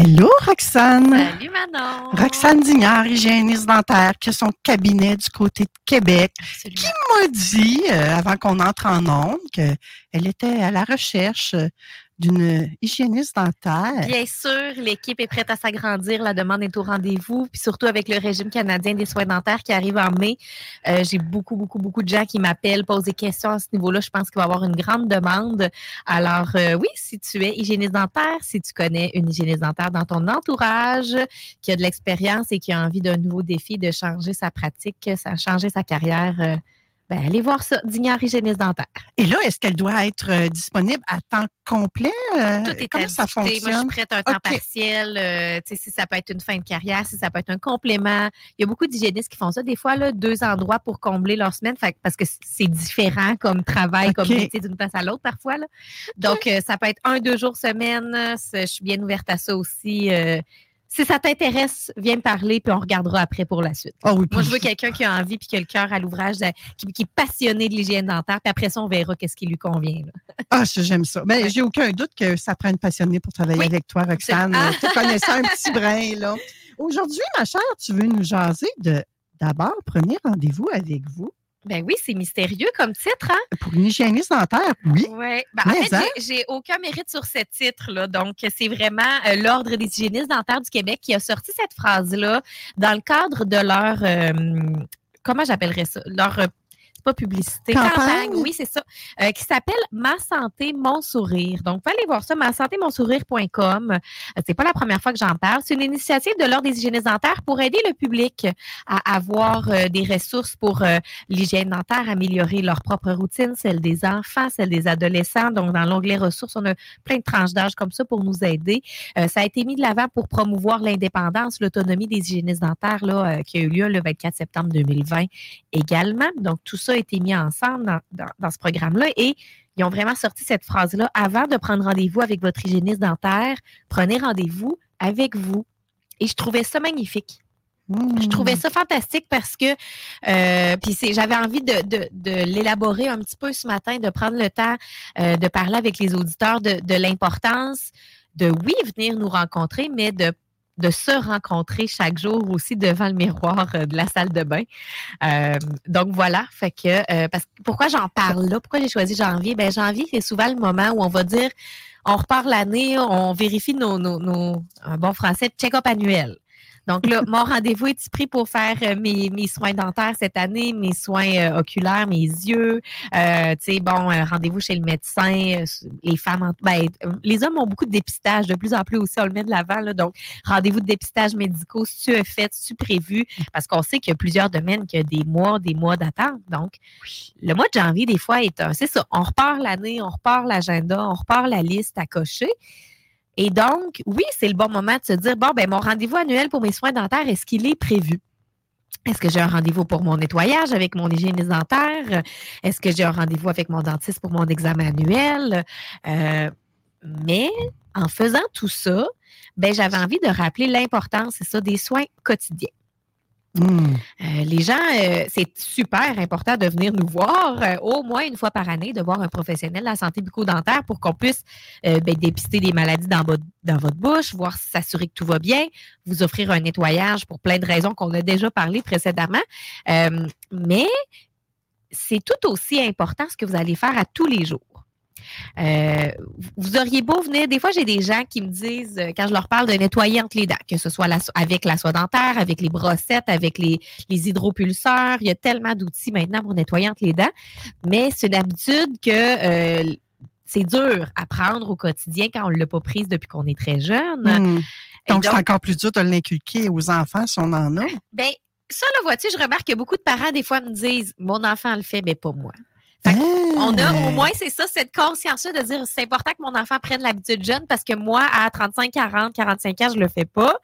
Hello, Roxane. Salut Manon. Roxane Dignard, hygiéniste dentaire, qui a son cabinet du côté de Québec, Absolument. qui m'a dit, euh, avant qu'on entre en ondes, qu'elle était à la recherche euh, d'une hygiéniste dentaire. Bien sûr, l'équipe est prête à s'agrandir. La demande est au rendez-vous. Puis surtout avec le régime canadien des soins dentaires qui arrive en mai, euh, j'ai beaucoup, beaucoup, beaucoup de gens qui m'appellent, posent des questions à ce niveau-là. Je pense qu'il va y avoir une grande demande. Alors, euh, oui, si tu es hygiéniste dentaire, si tu connais une hygiéniste dentaire dans ton entourage, qui a de l'expérience et qui a envie d'un nouveau défi, de changer sa pratique, changer sa carrière, euh, ben, allez voir ça, Dignard hygiéniste dentaire. Et là, est-ce qu'elle doit être euh, disponible à temps complet? Euh, Tout est à Comment ça discuter. Moi, je suis fonctionne? prête à un temps partiel. euh, tu sais, si ça peut être une fin de carrière, si ça peut être un complément. Il y a beaucoup d'hygiénistes qui font ça. Des fois, là, deux endroits pour combler leur semaine, fait parce que c'est différent comme travail, comme métier d'une place à l'autre parfois. là. Donc, euh, ça peut être un, deux jours semaine. Je suis bien ouverte à ça aussi. Si ça t'intéresse, viens me parler, puis on regardera après pour la suite. Ah oui, Moi, je veux quelqu'un qui a envie puis qui a le cœur à l'ouvrage, qui, qui est passionné de l'hygiène dentaire. Puis après ça, on verra qu'est-ce qui lui convient. là. Ah, ça, j'aime ça. Mais Ouais. j'ai aucun doute que ça prend une passionnée pour travailler Oui, avec toi, Roxane. absolument. Tu connaissais un petit brin, là. Aujourd'hui, ma chère, tu veux nous jaser de d'abord, premier rendez-vous avec vous Ben oui, c'est mystérieux comme titre, hein? pour une hygiéniste dentaire, oui. Oui. Ben, en fait, hein? j'ai- j'ai aucun mérite sur ce titre-là. Donc, c'est vraiment euh, l'Ordre des hygiénistes dentaires du Québec qui a sorti cette phrase-là dans le cadre de leur. euh, comment j'appellerais ça? Leur. C'est pas publicité. Campagne? oui, c'est ça. euh, qui s'appelle Ma santé, mon sourire. Donc, vous aller voir ça, ma santé, mon sourire.com. Euh, C'est pas la première fois que j'en parle. C'est une initiative de l'Ordre des hygiénistes dentaires pour aider le public à avoir euh, des ressources pour euh, l'hygiène dentaire, améliorer leur propre routine, celle des enfants, celle des adolescents. Donc, dans l'onglet ressources, on a plein de tranches d'âge comme ça pour nous aider. Ça a été mis de l'avant pour promouvoir l'indépendance, l'autonomie des hygiénistes dentaires là, qui a eu lieu le 24 septembre 2020 également. Donc, tout ça a été mis ensemble dans, dans- dans ce programme-là et ils ont vraiment sorti cette phrase-là. Avant de prendre rendez-vous avec votre hygiéniste dentaire, prenez rendez-vous avec vous. Et je trouvais ça magnifique. Je trouvais Hmm. ça fantastique parce que euh, puis c'est j'avais envie de, de, de l'élaborer un petit peu ce matin, de prendre le temps euh, de parler avec les auditeurs de, de l'importance de oui venir nous rencontrer, mais de de se rencontrer chaque jour aussi devant le miroir euh, de la salle de bain. Euh, donc voilà, fait que euh, parce que pourquoi j'en parle là, pourquoi j'ai choisi janvier? Ben janvier c'est souvent le moment où on va dire on repart l'année, on vérifie nos, nos, nos un bon français check-up annuel. Donc là, mon rendez-vous est pris pour faire euh, mes, soins dentaires cette année, mes soins euh, oculaires, mes yeux. Euh, tu sais, bon, rendez-vous chez le médecin. les femmes, en- ben, les hommes ont beaucoup de dépistage, de plus en plus aussi, on le met de l'avant. Donc, rendez-vous de dépistage médicaux, si tu fait, si prévu, parce qu'on sait qu'il y a plusieurs domaines qui ont des mois, des mois d'attente. Donc, le mois de janvier, des fois, est un, c'est ça, on repart l'année, on repart l'agenda, on repart la liste à cocher. Et donc, oui, c'est le bon moment de se dire, bon, ben mon rendez-vous annuel pour mes soins dentaires, est-ce qu'il est prévu? Est-ce que j'ai un rendez-vous pour mon nettoyage avec mon hygiéniste dentaire? Est-ce que j'ai un rendez-vous avec mon dentiste pour mon examen annuel? Euh, mais en faisant tout ça, ben, j'avais envie de rappeler l'importance, c'est ça, des soins quotidiens. Euh, les gens, euh, c'est super important de venir nous voir euh, au moins une fois par année, de voir un professionnel de la santé bucco-dentaire pour qu'on puisse ben, dépister des maladies dans votre, bouche, voir s'assurer que tout va bien, vous offrir un nettoyage pour plein de raisons qu'on a déjà parlé précédemment. Mais c'est tout aussi important ce que vous allez faire à tous les jours. Euh, vous auriez beau venir, des fois j'ai des gens qui me disent, euh, quand je leur parle de nettoyer entre les dents, que ce soit la avec la soie dentaire, avec les brossettes, avec les, les hydropulseurs, il y a tellement d'outils maintenant pour nettoyer entre les dents, mais c'est une habitude que euh, c'est dur à prendre au quotidien quand on ne l'a pas prise depuis qu'on est très jeune. Hmm. Donc, c'est encore plus dur de l'inculquer aux enfants si on en a. Ben, ça, là, vois-tu, je remarque que beaucoup de parents, des fois, me disent Mon enfant le fait, mais pas moi. On a au Ah! moins, c'est ça, cette conscience-là de dire c'est important que mon enfant prenne l'habitude jeune parce que moi, à 35, 40, 45 ans, je le fais pas.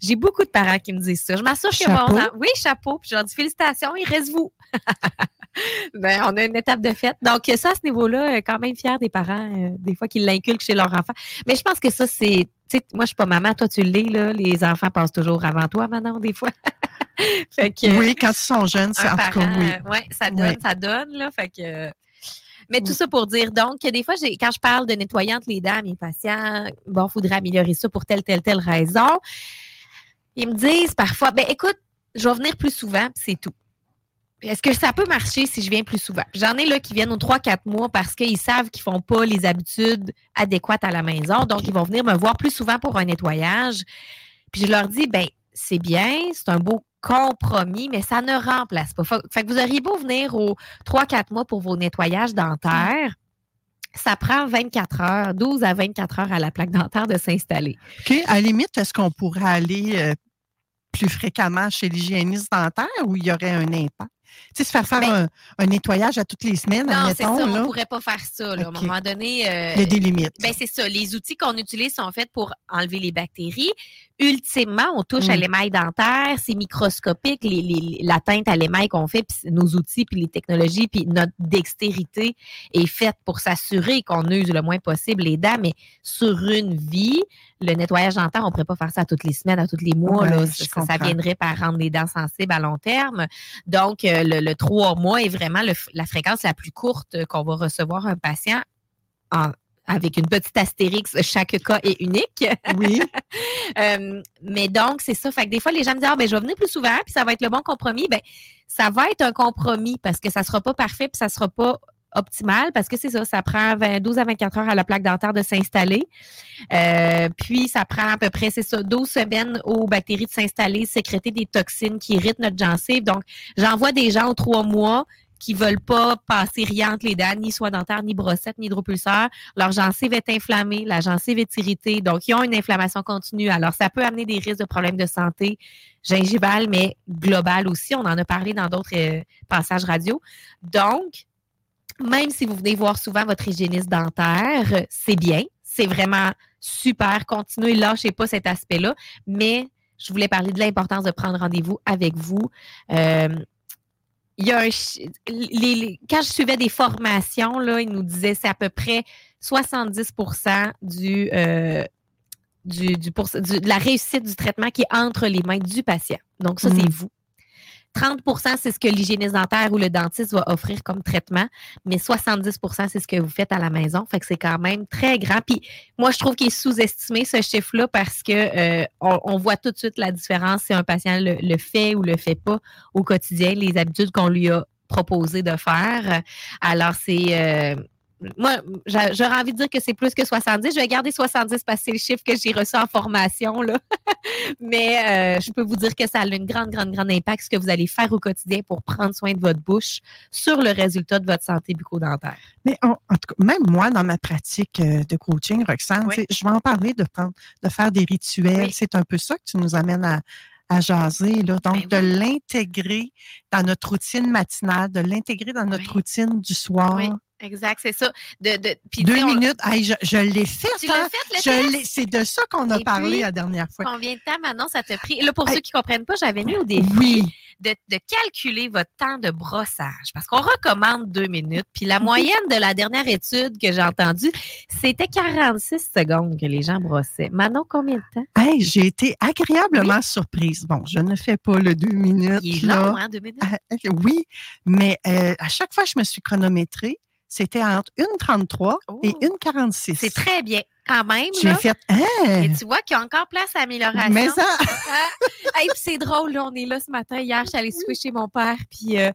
J'ai beaucoup de parents qui me disent ça. Je m'assure que mon enfant. Oui, chapeau. Puis je leur dis félicitations, il reste vous. ben, on a une étape de fête. Donc, ça, à ce niveau-là, euh, quand même fier des parents, euh, des fois, qu'ils l'inculquent chez leur enfant. Mais je pense que ça, c'est. Tu sais, moi, je suis pas maman, toi, tu l'es, là. Les enfants passent toujours avant toi, maintenant, des fois. fait que. Oui, quand ils sont jeunes, c'est un en tout cas, parent, oui. euh, ouais, ça donne, Oui. ça donne, là. Fait que. Mais tout Oui. ça pour dire donc que des fois, quand je parle de nettoyer entre les dents à mes patients, bon, il faudrait améliorer ça pour telle, telle, telle raison. Ils me disent parfois, ben écoute, je vais venir plus souvent, puis c'est tout. Est-ce que ça peut marcher si je viens plus souvent? J'en ai là qui viennent aux 3-4 mois parce qu'ils savent qu'ils font pas les habitudes adéquates à la maison. Donc, ils vont venir me voir plus souvent pour un nettoyage. Puis je leur dis, ben c'est bien, c'est un beau compromis, mais ça ne remplace pas. Fait, que vous auriez beau venir aux 3-4 mois pour vos nettoyages dentaires. Ça prend 24 heures, 12 à 24 heures à la plaque dentaire de s'installer. OK. À la limite, est-ce qu'on pourrait aller euh, plus fréquemment chez l'hygiéniste dentaire ou il y aurait un impact? Tu sais, se faire faire Ben- un, un nettoyage à toutes les semaines, Non, c'est ça, on ne pourrait pas faire ça. là. À un moment donné, euh, il y a des limites. Ben, c'est ça. Les outils qu'on utilise sont faits pour enlever les bactéries. Ultimement, on touche à Mm. l'émail dentaire. C'est microscopique. Les, les- la teinte à l'émail qu'on fait, puis nos outils, puis les technologies, puis notre dextérité est faite pour s'assurer qu'on use le moins possible les dents. Mais sur une vie, le nettoyage dentaire, on ne pourrait pas faire ça toutes les semaines, à tous les mois. Ouais, là. je Ça, ça viendrait par rendre les dents sensibles à long terme. Donc, euh, le, trois mois est vraiment le la fréquence la plus courte qu'on va recevoir un patient en- avec une petite astérix, chaque cas est unique. Oui. Euh, mais donc, c'est ça. Fait que des fois, les gens me disent, ah, ben, je vais venir plus souvent, puis ça va être le bon compromis. Ben, ça va être un compromis parce que ça sera pas parfait, puis ça sera pas optimal parce que c'est ça, ça prend 20 12 à 24 heures à la plaque dentaire de s'installer. Euh, puis, ça prend à peu près, c'est ça, 12 semaines aux bactéries de s'installer, sécréter des toxines qui irritent notre gencive. Donc, j'envoie des gens aux trois mois qui veulent pas passer rien entre les dents, ni soie dentaire, ni brossette, ni hydropulseur. Leur gencive est inflammée, la gencive est irritée, donc ils ont une inflammation continue. Alors, ça peut amener des risques de problèmes de santé gingivale, mais global aussi. On en a parlé dans d'autres euh, passages radio. Donc, même si vous venez voir souvent votre hygiéniste dentaire, c'est bien. C'est vraiment super. Continuez, lâchez pas cet aspect-là. Mais je voulais parler de l'importance de prendre rendez-vous avec vous. Euh, il y a un les- les- quand je suivais des formations, là, ils nous disaient c'est à peu près 70 du, euh, du, du, pourc- du- de la réussite du traitement qui est entre les mains du patient. Donc, ça, c'est Mm. vous. 30% c'est ce que l'hygiéniste dentaire ou le dentiste va offrir comme traitement, mais 70% c'est ce que vous faites à la maison. Fait que c'est quand même très grand. Puis moi, je trouve qu'il est sous-estimé ce chiffre-là parce que euh, on, voit tout de suite la différence si un patient le, le fait ou le fait pas au quotidien, les habitudes qu'on lui a proposé de faire. Alors, c'est. euh, moi, j'a- j'aurais envie de dire que c'est plus que 70. Je vais garder 70 parce que c'est le chiffre que j'ai reçu en formation. Là. Mais euh, je peux vous dire que ça a une grande, grande, grande impact ce que vous allez faire au quotidien pour prendre soin de votre bouche sur le résultat de votre santé bucco-dentaire. Mais en, en tout cas, même moi, dans ma pratique euh, de coaching, Roxane, Oui. je vais en parler de, prendre, de faire des rituels. Oui. C'est un peu ça que tu nous amènes à, à jaser. Là. Donc, Ben de l'intégrer dans notre routine matinale, de l'intégrer dans notre Oui. routine du soir. Oui, exact, c'est ça. De, de, puis, Deux on- minutes. Hey, je je l'ai fait. Tu hein. fait, C'est de ça qu'on a Et parlé puis, la dernière fois. Combien de temps maintenant ça t'a pris? Là, pour Hey. ceux qui ne comprennent pas, j'avais mis au défi Oui. de, de calculer votre temps de brossage parce qu'on recommande deux minutes. Puis la moyenne de la dernière étude que j'ai entendue, c'était 46 secondes que les gens brossaient. Manon, combien de temps? Hey, j'ai été agréablement surprise. Bon, je ne fais pas le deux minutes. Il est là. long, hein, deux minutes? Ah, oui, mais euh, à chaque fois je me suis chronométrée, c'était entre 1,33 et Oh. 1,46. C'est très bien. Quand même, J'ai fait, hein? Et tu vois qu'il y a encore place à amélioration. Mais ça, Ah, hey, c'est drôle, là, on est là ce matin. Hier, je suis allée souper chez mon père, puis euh,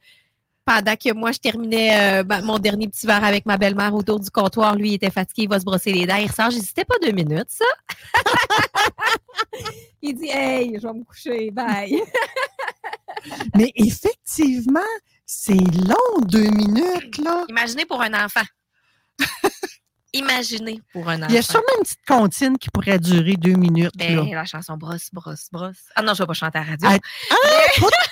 pendant que moi, je terminais euh, ben, mon dernier petit verre avec ma belle-mère autour du comptoir, lui, il était fatigué, il va se brosser les dents, il ressort. C'était pas deux minutes, ça? il dit, hey, je vais me coucher, bye. mais effectivement, c'est long, deux minutes, là. Imaginez pour un enfant. Imaginez pour un enfant. Il y a sûrement une petite comptine qui pourrait durer deux minutes. Ben, là. la chanson brosse, brosse, brosse. Ah non, je vais pas chanter à la radio. Ah,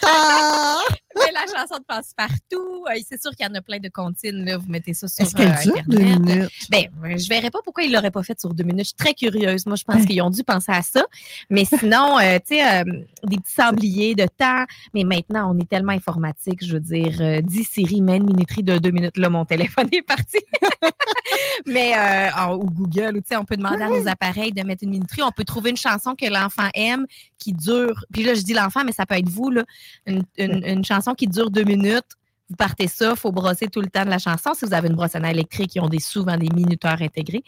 Ah! Mais la chanson de passe-partout, euh, c'est sûr qu'il y en a plein de comptines. Là. Vous mettez ça sur Est-ce qu'elle euh, dure deux Internet. minutes? Ben, euh, je verrais pas pourquoi ils l'auraient pas fait sur deux minutes. Je suis très curieuse. Moi, je pense Ouais. qu'ils ont dû penser à ça. Mais sinon, euh, tu sais, euh, des petits sabliers de temps. Mais maintenant, on est tellement informatique. Je veux dire, euh, 10 séries, une minuterie de deux minutes. Là, mon téléphone est parti. Mais, euh, ou Google, tu sais, on peut demander à nos appareils de mettre une minuterie. On peut trouver une chanson que l'enfant aime qui dure. Puis là, je dis l'enfant, mais ça peut être vous, là. Une, une- une chanson qui dure deux minutes. Vous partez ça, il faut brosser tout le temps de la chanson. Si vous avez une brosse à dents électrique, ils ont des, souvent des minuteurs intégrés.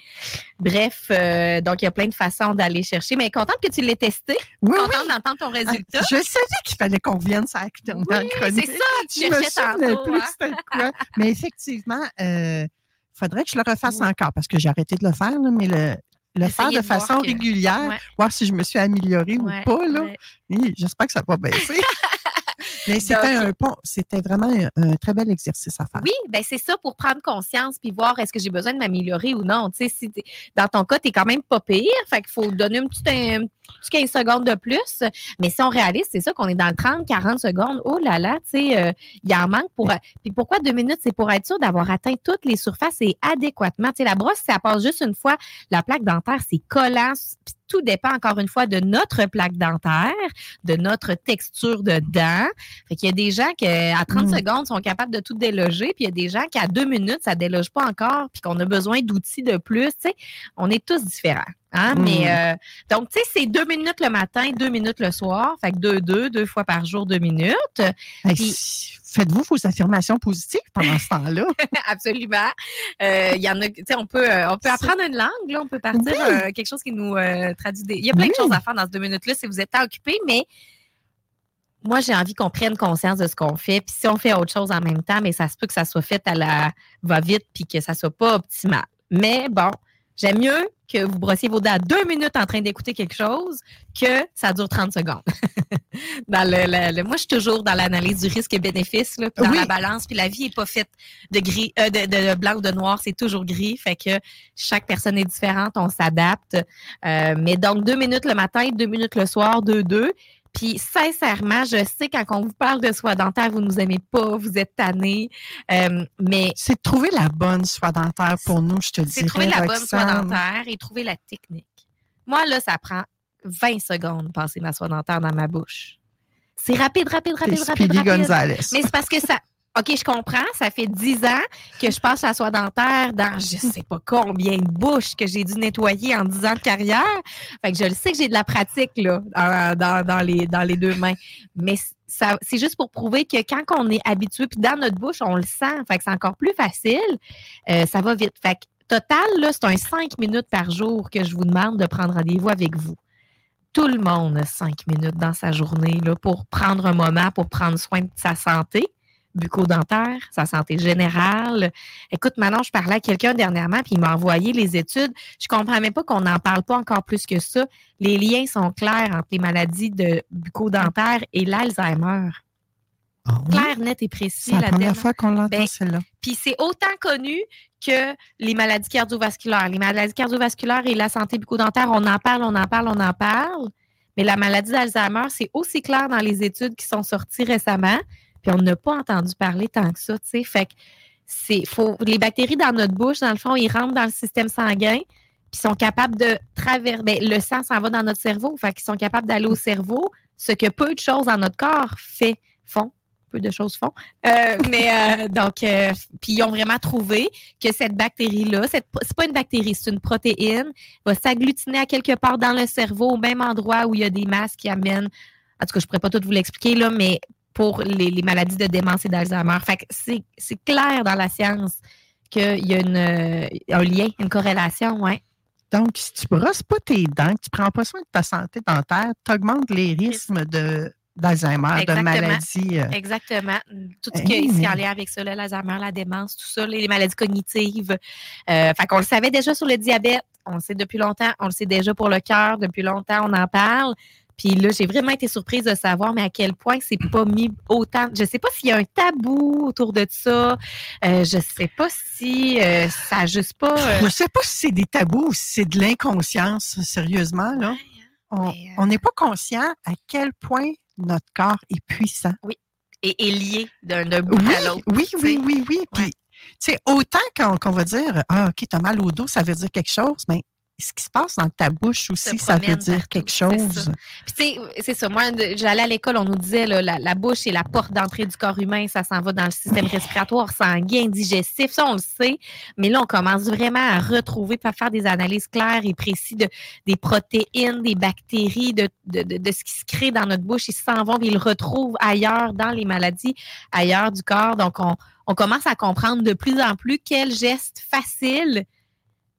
Bref, euh, donc il y a plein de façons d'aller chercher. Mais contente que tu l'aies testé, Oui, oui. contente d'entendre ton Ah, résultat. Je savais qu'il fallait qu'on vienne la Oui, chronique. c'est ça, tu Je me cherchais tantôt. plus hein. quoi. Mais effectivement, il faudrait que je le refasse Oui. encore parce que j'ai arrêté de le faire, là, mais le, le faire de façon que- régulière, Ouais, voir si je me suis améliorée ouais, ou pas. Là. ouais. Oui, J'espère que ça va baisser. mais c'était un pont, c'était vraiment un, un très bel exercice à faire. Oui, ben c'est ça pour prendre conscience puis voir est-ce que j'ai besoin de m'améliorer ou non. Tu sais, si dans ton cas, tu es quand même pas pire. Fait qu'il faut donner un petit, un petit 15 secondes de plus. Mais si on réalise, c'est ça qu'on est dans le 30, 40 secondes. Oh là là, tu sais, euh, il en manque pour. Puis pourquoi deux minutes? C'est pour être sûr d'avoir atteint toutes les surfaces et adéquatement? Tu sais, la brosse, ça passe juste une fois. La plaque dentaire, c'est collant. Puis tout dépend encore une fois de notre plaque dentaire, de notre texture de dents. Fait qu'il y a des gens qui, à 30 Mm. secondes, sont capables de tout déloger, puis il y a des gens qui, à deux minutes, ça déloge pas encore, puis qu'on a besoin d'outils de plus. Tu sais, on est tous différents. Hein? Mm. Mais euh, donc, tu sais, c'est deux minutes le matin, deux minutes le soir. Fait que deux, deux, deux fois par jour, deux minutes. Hey, Puis- si- Faites-vous vos affirmations positives pendant ce temps-là? Absolument. Euh, Il y en a, tu sais, on peut, euh, on peut apprendre une langue, là, on peut partir Oui. euh, quelque chose qui nous euh, traduit des. Il y a plein de choses à faire dans ces deux minutes-là si vous êtes occupé, mais moi, j'ai envie qu'on prenne conscience de ce qu'on fait. Puis si on fait autre chose en même temps, mais ça se peut que ça soit fait à la va-vite puis que ça soit pas optimal. Mais bon, j'aime mieux que vous brossiez vos dents deux minutes en train d'écouter quelque chose que ça dure 30 secondes. dans le, le- le- moi, je suis toujours dans l'analyse du risque-bénéfice, là, puis dans Oui. la balance. Puis la vie n'est pas faite de gris, euh, de, de blanc ou de noir, c'est toujours gris. Fait que chaque personne est différente, on s'adapte. Euh, mais donc, deux minutes le matin, deux minutes le soir, deux, deux. Puis sincèrement, je sais quand on vous parle de soie dentaire, vous ne nous aimez pas, vous êtes tannés. Euh, mais C'est trouver la bonne soie dentaire pour nous, je te dis. c'est trouver la bonne soie dentaire et trouver la technique. Moi, là, ça prend 20 secondes de passer ma soie dentaire dans ma bouche. C'est rapide, rapide, rapide, rapide, rapide. Gonzalez. Mais c'est parce que ça. OK, je comprends. Ça fait 10 ans que je passe la soie dentaire dans je sais pas combien de bouches que j'ai dû nettoyer en 10 ans de carrière. Fait que je le sais que j'ai de la pratique là, dans, dans- les, dans les deux mains. Mais c'est juste pour prouver que quand on est habitué, puis dans notre bouche, on le sent. Fait que c'est encore plus facile. Euh, ça va vite. Fait que total, là, c'est un 5 minutes par jour que je vous demande de prendre rendez-vous avec vous. Tout le monde a 5 minutes dans sa journée là, pour prendre un moment, pour prendre soin de sa santé bucco-dentaire, sa santé générale. Écoute, maintenant, je parlais à quelqu'un dernièrement, puis il m'a envoyé les études. Je comprends même pas qu'on n'en parle pas encore plus que ça. Les liens sont clairs entre les maladies de bucco-dentaire et l'Alzheimer. Ah oui? Clair, net et précis. C'est la première fois qu'on l'entend, Ben, celle-là. Puis c'est autant connu que les maladies cardiovasculaires. Les maladies cardiovasculaires et la santé bucco-dentaire, on en parle, on en parle, on en parle. Mais la maladie d'Alzheimer, c'est aussi clair dans les études qui sont sorties récemment. Puis on n'a pas entendu parler tant que ça, tu sais. Fait que c'est faut les bactéries dans notre bouche, dans le fond, ils rentrent dans le système sanguin, puis sont capables de traverser. Ben, le sang s'en va dans notre cerveau, fait qu'ils sont capables d'aller au cerveau, ce que peu de choses dans notre corps fait, font peu de choses font. Euh, mais euh, donc, euh, puis ils ont vraiment trouvé que cette bactérie-là, c'est pas une bactérie, c'est une protéine, va s'agglutiner à quelque part dans le cerveau, au même endroit où il y a des masses qui amènent. En tout cas, je pourrais pas tout vous l'expliquer là, mais pour les, les maladies de démence et d'Alzheimer. Fait que c'est, c'est clair dans la science qu'il y a une, euh, un lien, une corrélation, ouais. Donc, si tu brosses pas tes dents, que tu prends pas soin de ta santé dentaire, tu augmentes les risques de, d'Alzheimer, de maladies. euh, Exactement. Tout ce Hey, qui est en lien avec ça, l'Alzheimer, la démence, tout ça, les, les maladies cognitives. Euh, fait qu'on le savait déjà sur le diabète. On le sait depuis longtemps. On le sait déjà pour le cœur. Depuis longtemps, on en parle. Puis là, j'ai vraiment été surprise de savoir, mais à quel point c'est pas mis autant. Je sais pas s'il y a un tabou autour de ça. Euh, je sais pas si euh, ça juste pas. euh, Je sais pas si c'est des tabous ou si c'est de l'inconscience, sérieusement, là. On Mais, euh, on n'est pas conscient à quel point notre corps est puissant. et, et lié d'un bout Oui, à l'autre. oui, oui, sais. oui, oui. Puis, Ouais. tu sais, autant qu'on qu'on va dire, ah, OK, t'as mal au dos, ça veut dire quelque chose, mais ce qui se passe dans ta bouche aussi, ça veut dire partout, quelque c'est chose. ça. Tu sais, c'est ça. Moi, j'allais à l'école, on nous disait, là, la, la bouche est la porte d'entrée du corps humain. Ça s'en va dans le système respiratoire, sanguin, digestif. Ça, on le sait. Mais là, on commence vraiment à retrouver, à faire des analyses claires et précises de, des protéines, des bactéries, de, de, de- ce qui se crée dans notre bouche. Ils s'en vont, puis ils le retrouvent ailleurs, dans les maladies, ailleurs du corps. Donc, on, on commence à comprendre de plus en plus quels gestes faciles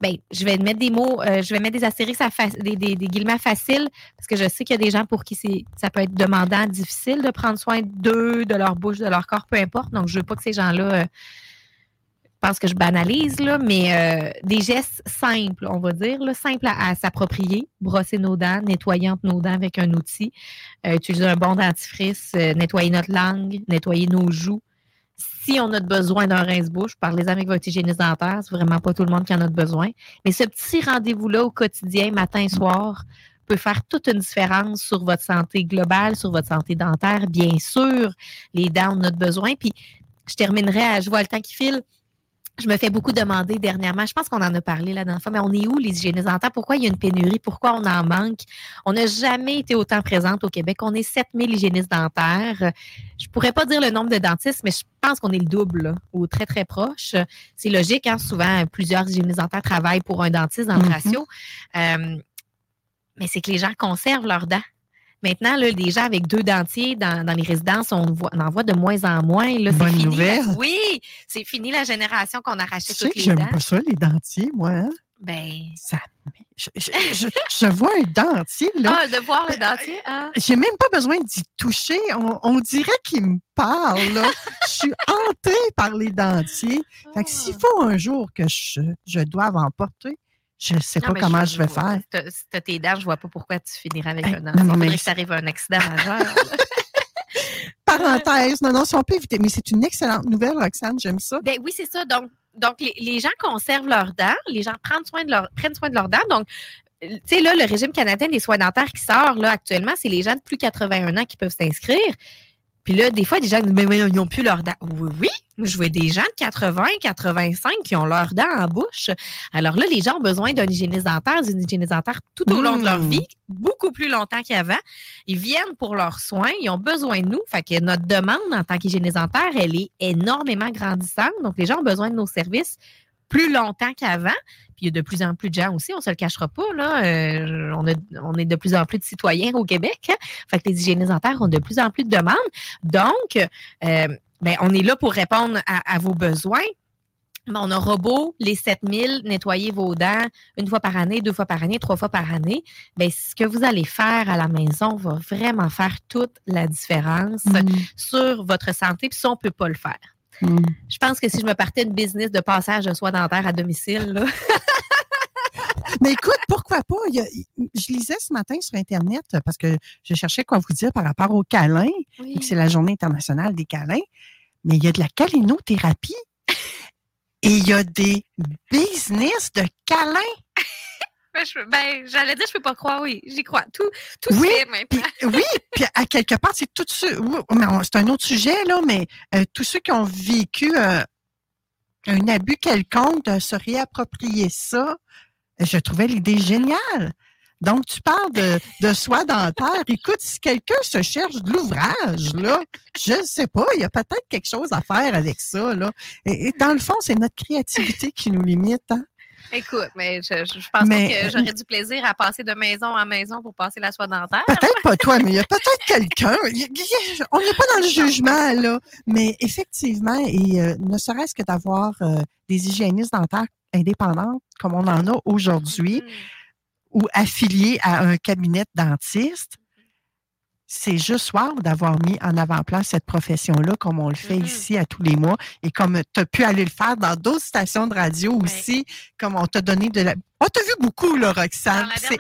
ben, je vais mettre des mots, euh, je vais mettre des astérix, à des, guillemets faciles, parce que je sais qu'il y a des gens pour qui ça peut être demandant, difficile de prendre soin d'eux, de leur bouche, de leur corps, peu importe. Donc, je veux pas que ces gens-là euh, pensent que je banalise, là, mais euh, des gestes simples, on va dire, simples à, à s'approprier. Brosser nos dents, nettoyer nos dents avec un outil, euh, utiliser un bon dentifrice, nettoyer notre langue, nettoyer nos joues. Si on a besoin d'un rince-bouche, parlez-en avec votre hygiéniste dentaire. C'est vraiment pas tout le monde qui en a besoin. Mais ce petit rendez-vous-là au quotidien, matin soir, peut faire toute une différence sur votre santé globale, sur votre santé dentaire. Bien sûr, les dents ont notre besoin. Puis, je terminerai je vois le temps qui file. Je me fais beaucoup demander dernièrement, je pense qu'on en a parlé la dernière fois, mais on est où les hygiénistes dentaires? Pourquoi il y a une pénurie? Pourquoi on en manque? On n'a jamais été autant présente au Québec. On est 7000 hygiénistes dentaires. Je pourrais pas dire le nombre de dentistes, mais je pense qu'on est le double là, ou très, très proche. C'est logique, hein? souvent, plusieurs hygiénistes dentaires travaillent pour un dentiste dans le Mhm. ratio. Euh, mais c'est que les gens conservent leurs dents. Maintenant, là, gens avec deux dentiers dans, dans les résidences, on, voit- on en voit de moins en moins. Là, Bonne fini, nouvelle. oui, c'est fini la génération qu'on Tu arrachait sais toutes que les j'aime pas ça, les dentiers, moi. hein? Ben, Ça, je, je- je- je vois un dentier, là. ah, de voir le dentier. Ah. J'ai même pas besoin d'y toucher. On, on dirait qu'il me parle, là. je suis hantée par les dentiers. Fait que s'il faut un jour que je, je doive en porter, je sais Non, pas comment je vais vois- faire. Si Si t'as tes dents, je vois pas pourquoi tu finirais avec Hey, un non, dentier. non, mais que c'est- t'arrives à un accident majeur. Parenthèse, non, non, si on peut éviter. Mais c'est une excellente nouvelle, Roxane, j'aime ça. Ben oui, c'est ça. Donc, donc les, les gens conservent leurs dents, les gens prennent soin de, leur, prennent soin de leurs dents. Donc, euh, tu sais, là, le régime canadien des soins dentaires qui sort là, actuellement, c'est les gens de plus de 81 ans qui peuvent s'inscrire. Puis là, des fois, des gens disent, mais, mais ils n'ont plus leurs dents. Oui, oui. Je vois des gens de 80, 85 qui ont leurs dents en bouche. Alors là, les gens ont besoin d'un hygiéniste dentaire, d'une hygiéniste dentaire tout au long de leur Mmh. vie, beaucoup plus longtemps qu'avant. Ils viennent pour leurs soins, ils ont besoin de nous. Fait que notre demande en tant qu'hygiéniste dentaire, elle est énormément grandissante. Donc, les gens ont besoin de nos services plus longtemps qu'avant. Puis il y a de plus en plus de gens aussi, on ne se le cachera pas. Là, euh, on, a- on est de plus en plus de citoyens au Québec. hein. Fait que les hygiénistes dentaires ont de plus en plus de demandes. Donc, euh, ben, on est là pour répondre à, à vos besoins. Mais on aura beau, les 7000, nettoyer vos dents une fois par année, deux fois par année, trois fois par année. Ben, ce que vous allez faire à la maison va vraiment faire toute la différence Mm, sur votre santé. Puis ça, on ne peut pas le faire. Mm. Je pense que si je me partais une business de passage de soins dentaires à domicile, là, Mais écoute, pourquoi pas? Il y a- je lisais ce matin sur Internet euh, parce que je cherchais quoi vous dire par rapport aux câlins. que C'est la journée internationale des câlins. Mais il y a de la câlinothérapie et il y a des business de câlins. Ben, j'allais dire, je peux pas croire, oui, j'y crois. Tout, tout Oui, oui, puis à quelque part, c'est tout on- C'est un autre sujet, là, mais euh, tous ceux qui ont vécu euh, un abus quelconque de se réapproprier ça, je trouvais l'idée géniale. Donc, tu parles de, de soie dentaire. Écoute, si quelqu'un se cherche de l'ouvrage, là, je ne sais pas, il y a peut-être quelque chose à faire avec ça, là. Et, et dans le fond, c'est notre créativité qui nous limite, hein? Écoute, mais je, je pense Mais- que j'aurais du plaisir à passer de maison en maison pour passer la soie dentaire. Peut-être pas toi, mais il y a peut-être quelqu'un. On n'est pas dans le jugement, là. Mais effectivement, et euh, ne serait-ce que d'avoir euh, des hygiénistes dentaires indépendantes comme on en a aujourd'hui Mm. ou affiliés à un cabinet de dentiste, c'est juste wow d'avoir mis en avant-plan cette profession-là, comme on le fait Mhm. ici à tous les mois, et comme tu as pu aller le faire dans d'autres stations de radio Ouais. aussi, comme on t'a donné de la... On t'a vu beaucoup, là, Roxane. C'est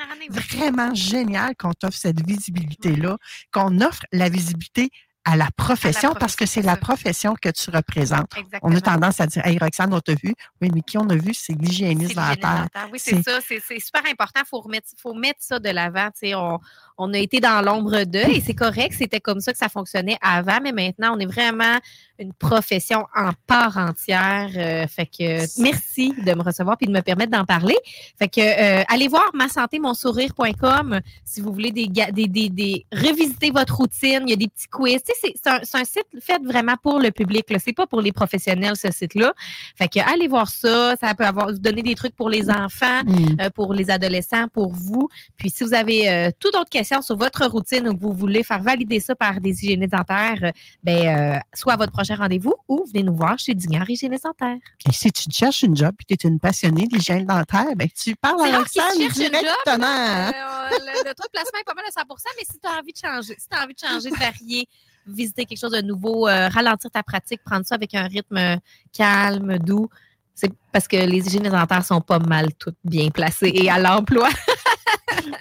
vraiment génial qu'on t'offre cette visibilité-là, qu'on offre la visibilité à la profession, parce que c'est la profession que tu représentes. On Exactement. a tendance à dire, hey, Roxane, on t'a vu. Oui, mais qui on a vu, c'est l'hygiéniste dentaire. Oui, c'est ça. C'est super important. Il faut, remettre- faut mettre ça de l'avant. On, on a été dans l'ombre d'eux et c'est correct. C'était comme ça que ça fonctionnait avant, mais maintenant, on est vraiment une profession en part entière. Euh, fait que merci de me recevoir et de me permettre d'en parler. Fait que euh, allez voir ma santé, mon sourire.com si vous voulez des, des, des, des- revisiter votre routine. Il y a des petits quiz. Tu sais, c'est- c'est un, un site fait vraiment pour le public. C'est pas pour les professionnels, ce site-là. Fait que allez voir ça. Ça peut avoir vous donner des trucs pour les enfants, Mm. euh, pour les adolescents, pour vous. Puis si vous avez toute autre question sur votre routine ou que vous voulez faire valider ça par des hygiénistes dentaires, ben soit à votre prochain rendez-vous ou venez nous voir chez Dignard Hygiéniste dentaire. Si tu cherches une job et tu es une passionnée d'hygiène dentaire, ben, tu parles à Roxane job, directement. Euh, hein? le, le taux de placement est pas mal à 100% mais si tu as envie de changer, si tu as envie de changer, de varier, visiter quelque chose de nouveau, euh, ralentir ta pratique, prendre ça avec un rythme euh, calme, doux, c'est parce que les hygiénistes dentaires sont pas mal toutes bien placées et à l'emploi.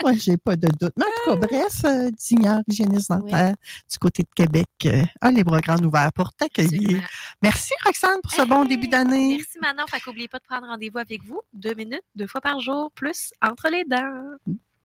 Moi, j'ai pas de doute. Mais en tout cas, bref, euh, Dignard, hygiéniste dentaire du côté de Québec, euh, a les bras grands ouverts pour t'accueillir. Merci, Roxane, pour ce bon début d'année. Merci Manon. Fait qu'oubliez pas de prendre rendez-vous avec vous deux minutes, deux fois par jour, plus entre les dents.